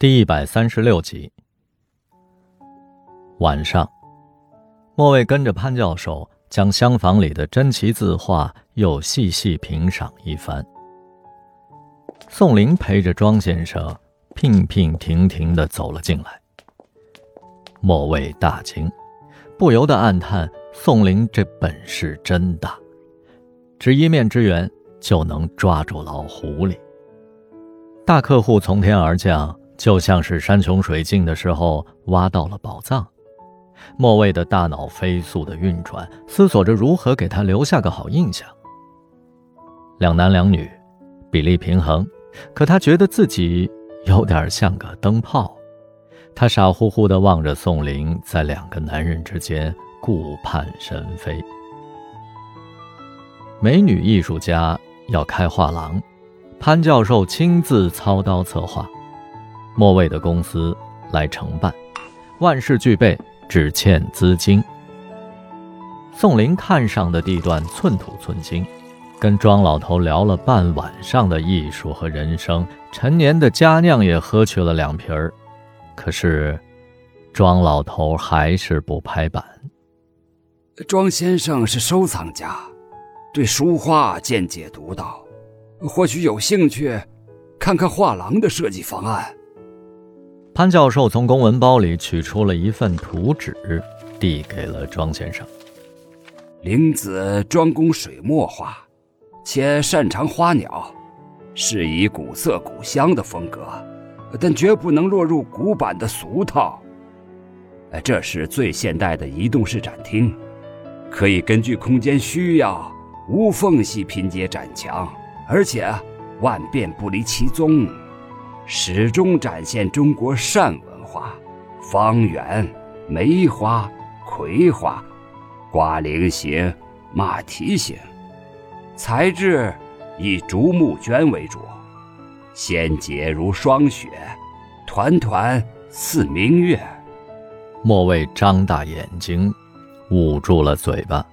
第一百三十六集。晚上，莫卫跟着潘教授将厢房里的珍奇字画又细细评赏一番。宋林陪着庄先生，娉娉婷婷的走了进来。莫卫大惊，不由得暗叹：宋林这本事真大，只一面之缘就能抓住老狐狸。大客户从天而降。就像是山穷水尽的时候挖到了宝藏，莫卫的大脑飞速的运转，思索着如何给他留下个好印象。两男两女，比例平衡，可他觉得自己有点像个灯泡。他傻乎乎地望着宋林，在两个男人之间顾盼神飞。美女艺术家要开画廊，潘教授亲自操刀策划。莫卫的公司来承办，万事俱备，只欠资金。宋林看上的地段寸土寸金，跟庄老头聊了半晚上的艺术和人生，陈年的佳酿也喝去了两瓶儿。可是，庄老头还是不拍板。庄先生是收藏家，对书画见解独到，或许有兴趣看看画廊的设计方案。潘教授从公文包里取出了一份图纸，递给了庄先生。林子专攻水墨画，且擅长花鸟，是以古色古香的风格，但绝不能落入古板的俗套。这是最现代的移动式展厅，可以根据空间需要无缝隙拼接展墙，而且万变不离其宗。始终展现中国扇文化，方圆、梅花、葵花、瓜菱形、马蹄形，材质以竹木绢为主，纤洁如霜雪，团团似明月。莫卫张大眼睛，捂住了嘴巴。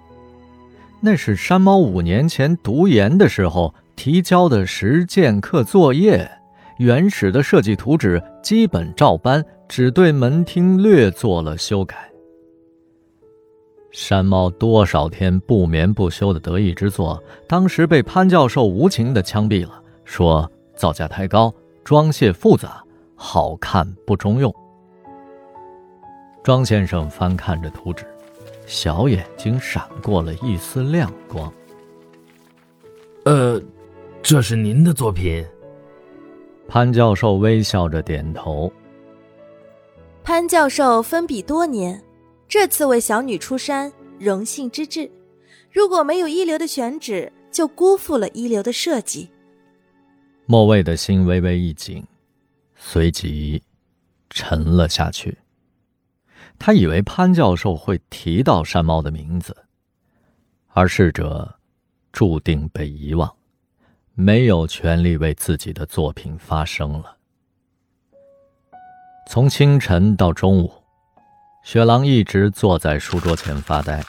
那是山猫五年前读研的时候提交的实践课作业。原始的设计图纸基本照搬，只对门厅略做了修改。山猫多少天不眠不休的得意之作，当时被潘教授无情的枪毙了，说造价太高，装卸复杂，好看不中用。庄先生翻看着图纸，小眼睛闪过了一丝亮光。呃，这是您的作品。潘教授微笑着点头。潘教授分笔多年，这次为小女出山，荣幸之至。如果没有一流的选址，就辜负了一流的设计。莫卫的心微微一紧，随即沉了下去。他以为潘教授会提到山猫的名字，而逝者注定被遗忘。没有权利为自己的作品发声了。从清晨到中午，雪狼一直坐在书桌前发呆，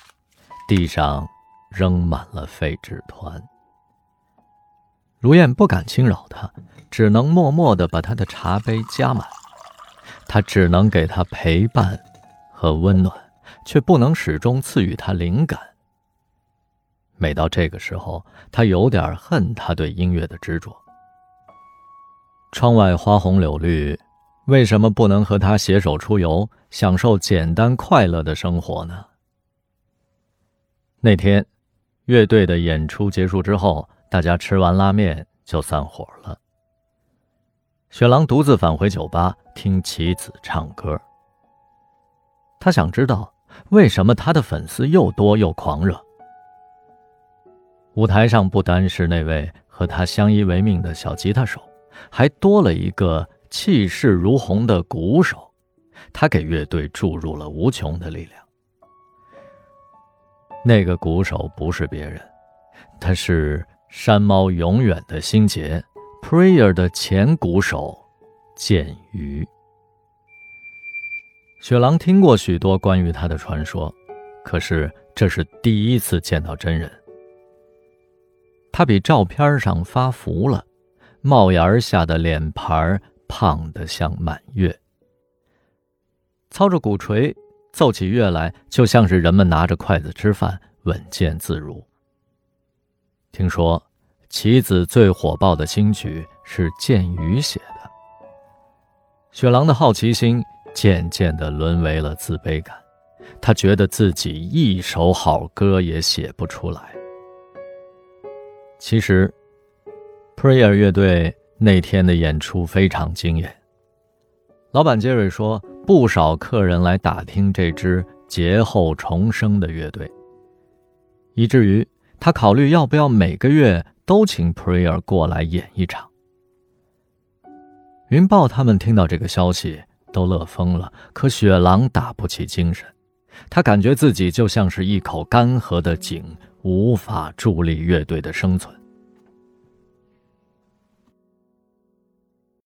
地上扔满了废纸团。如燕不敢轻扰他，只能默默的把他的茶杯加满。他只能给他陪伴和温暖，却不能始终赐予他灵感。每到这个时候，他有点恨他对音乐的执着。窗外花红柳绿，为什么不能和他携手出游，享受简单快乐的生活呢？那天，乐队的演出结束之后，大家吃完拉面就散伙了。雪狼独自返回酒吧听棋子唱歌。他想知道为什么他的粉丝又多又狂热。舞台上不单是那位和他相依为命的小吉他手，还多了一个气势如虹的鼓手，他给乐队注入了无穷的力量。那个鼓手不是别人，他是山猫永远的心结，Prayer 的前鼓手剑鱼。雪狼听过许多关于他的传说，可是这是第一次见到真人。他比照片上发福了，帽檐下的脸盘胖得像满月。操着鼓槌，奏起乐来，就像是人们拿着筷子吃饭，稳健自如。听说棋子最火爆的新曲是剑鱼写的。雪狼的好奇心渐渐地沦为了自卑感，他觉得自己一首好歌也写不出来。其实，Prayer 乐队那天的演出非常惊艳。老板杰瑞说，不少客人来打听这支劫后重生的乐队，以至于他考虑要不要每个月都请 Prayer 过来演一场。云豹他们听到这个消息都乐疯了，可雪狼打不起精神，他感觉自己就像是一口干涸的井。无法助力乐队的生存。